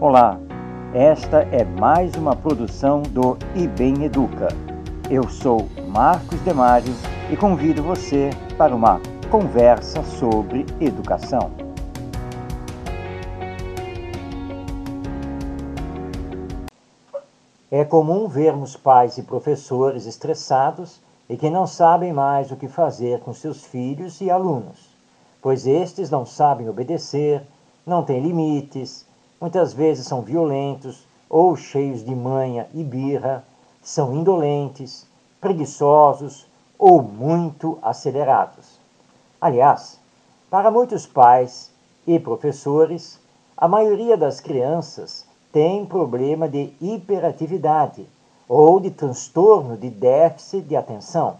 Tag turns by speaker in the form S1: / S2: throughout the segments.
S1: Olá, esta é mais uma produção do IBEM Educa. Eu sou Marcos Demário e convido você para uma conversa sobre educação. É comum vermos pais e professores estressados e que não sabem mais o que fazer com seus filhos e alunos, pois estes não sabem obedecer, não têm limites, muitas vezes são violentos ou cheios de manha e birra, são indolentes, preguiçosos ou muito acelerados. Aliás, para muitos pais e professores, a maioria das crianças tem problema de hiperatividade ou de transtorno de déficit de atenção,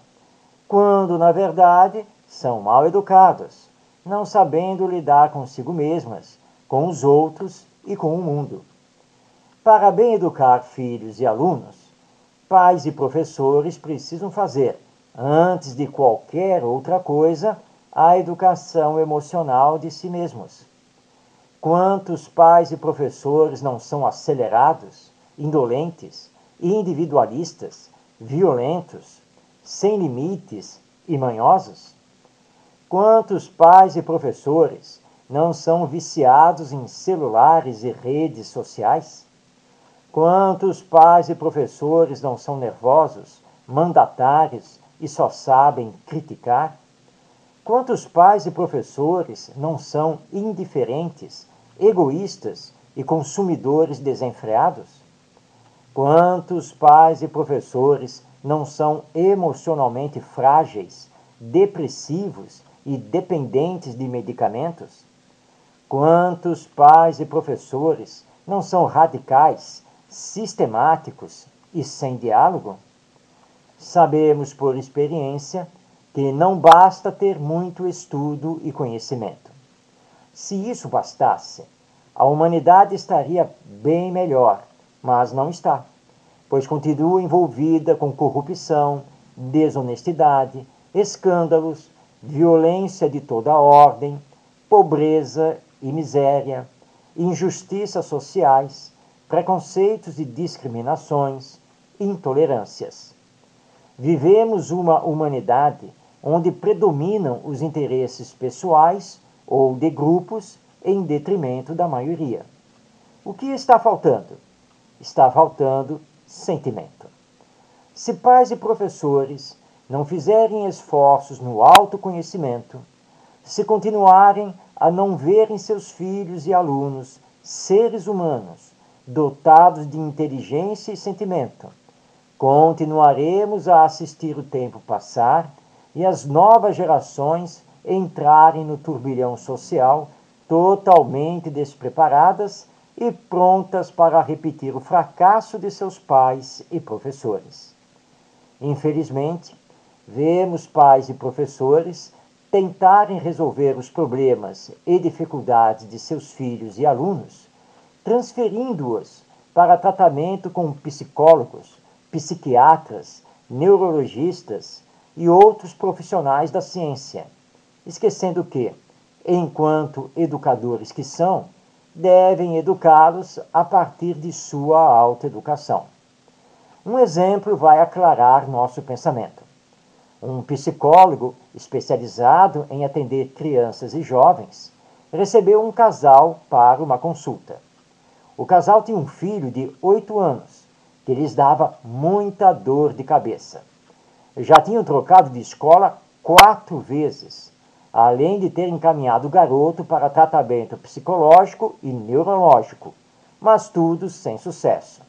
S1: quando na verdade são mal educados, não sabendo lidar consigo mesmas, com os outros e com o mundo. Para bem educar filhos e alunos, pais e professores precisam fazer, antes de qualquer outra coisa, a educação emocional de si mesmos. Quantos pais e professores não são acelerados, indolentes, individualistas, violentos, sem limites e manhosos? Quantos pais e professores não são viciados em celulares e redes sociais? Quantos pais e professores não são nervosos, mandatários e só sabem criticar? Quantos pais e professores não são indiferentes, egoístas e consumidores desenfreados? Quantos pais e professores não são emocionalmente frágeis, depressivos e dependentes de medicamentos? Quantos pais e professores não são radicais, sistemáticos e sem diálogo? Sabemos por experiência que não basta ter muito estudo e conhecimento. Se isso bastasse, a humanidade estaria bem melhor, mas não está, pois continua envolvida com corrupção, desonestidade, escândalos, violência de toda ordem, pobreza e miséria, injustiças sociais, preconceitos e discriminações, intolerâncias. Vivemos uma humanidade onde predominam os interesses pessoais ou de grupos em detrimento da maioria. O que está faltando? Está faltando sentimento. Se pais e professores não fizerem esforços no autoconhecimento, se continuarem a não ver em seus filhos e alunos seres humanos dotados de inteligência e sentimento. Continuaremos a assistir o tempo passar e as novas gerações entrarem no turbilhão social totalmente despreparadas e prontas para repetir o fracasso de seus pais e professores. Infelizmente, vemos pais e professores tentarem resolver os problemas e dificuldades de seus filhos e alunos, transferindo-os para tratamento com psicólogos, psiquiatras, neurologistas e outros profissionais da ciência, esquecendo que, enquanto educadores que são, devem educá-los a partir de sua autoeducação. Um exemplo vai aclarar nosso pensamento. Um psicólogo especializado em atender crianças e jovens recebeu um casal para uma consulta. O casal tinha um filho de oito anos que lhes dava muita dor de cabeça. Já tinham trocado de escola quatro vezes, além de ter encaminhado o garoto para tratamento psicológico e neurológico, mas tudo sem sucesso.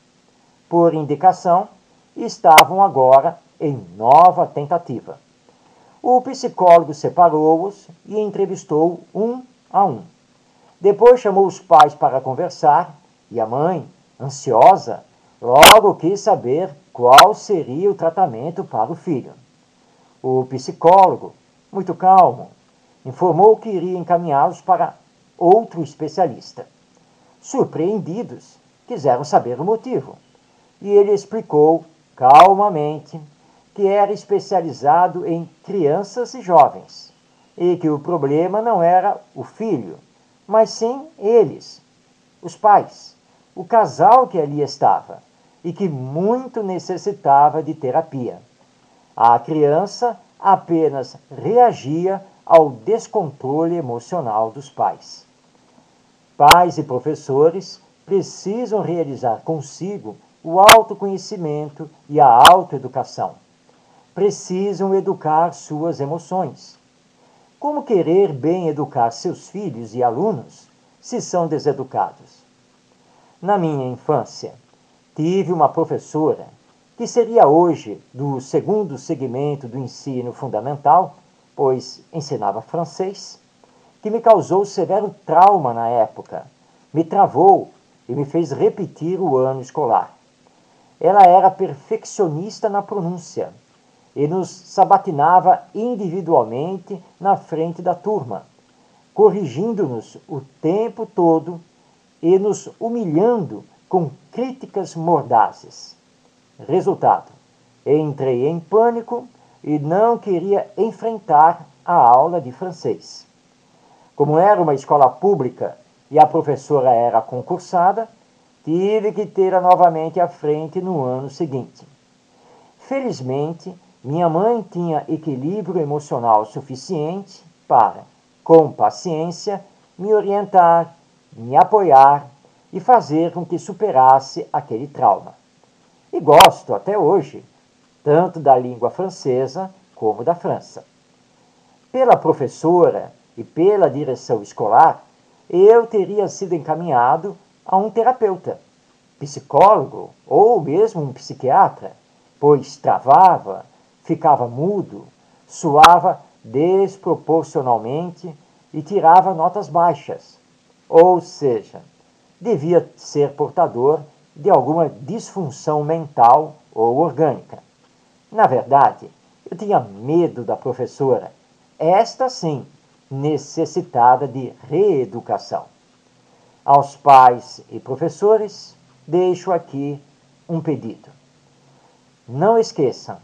S1: Por indicação, estavam agora em nova tentativa. O psicólogo separou-os e entrevistou um a um. Depois chamou os pais para conversar e a mãe, ansiosa, logo quis saber qual seria o tratamento para o filho. O psicólogo, muito calmo, informou que iria encaminhá-los para outro especialista. Surpreendidos, quiseram saber o motivo. E ele explicou calmamente que era especializado em crianças e jovens, e que o problema não era o filho, mas sim eles, os pais, o casal que ali estava e que muito necessitava de terapia. A criança apenas reagia ao descontrole emocional dos pais. Pais e professores precisam realizar consigo o autoconhecimento e a autoeducação. Precisam educar suas emoções. Como querer bem educar seus filhos e alunos se são deseducados? Na minha infância, tive uma professora que seria hoje do segundo segmento do ensino fundamental, pois ensinava francês, que me causou severo trauma na época, me travou e me fez repetir o ano escolar. Ela era perfeccionista na pronúncia e nos sabatinava individualmente na frente da turma, corrigindo-nos o tempo todo e nos humilhando com críticas mordazes. Resultado: entrei em pânico e não queria enfrentar a aula de francês. Como era uma escola pública e a professora era concursada, tive que ter-a novamente à frente no ano seguinte. Felizmente, minha mãe tinha equilíbrio emocional suficiente para, com paciência, me orientar, me apoiar e fazer com que superasse aquele trauma. E gosto até hoje, tanto da língua francesa como da França. Pela professora e pela direção escolar, eu teria sido encaminhado a um terapeuta, psicólogo ou mesmo um psiquiatra, pois travava, ficava mudo, suava desproporcionalmente e tirava notas baixas. Ou seja, devia ser portador de alguma disfunção mental ou orgânica. Na verdade, eu tinha medo da professora, esta sim, necessitada de reeducação. Aos pais e professores, deixo aqui um pedido. Não esqueçam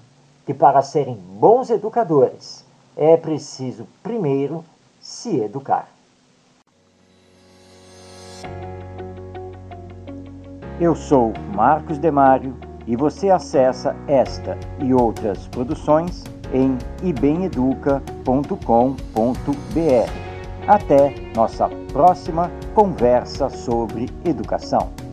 S1: que para serem bons educadores é preciso primeiro se educar. Eu sou Marcos Demário e você acessa esta e outras produções em ibemeduca.com.br. Até nossa próxima conversa sobre educação.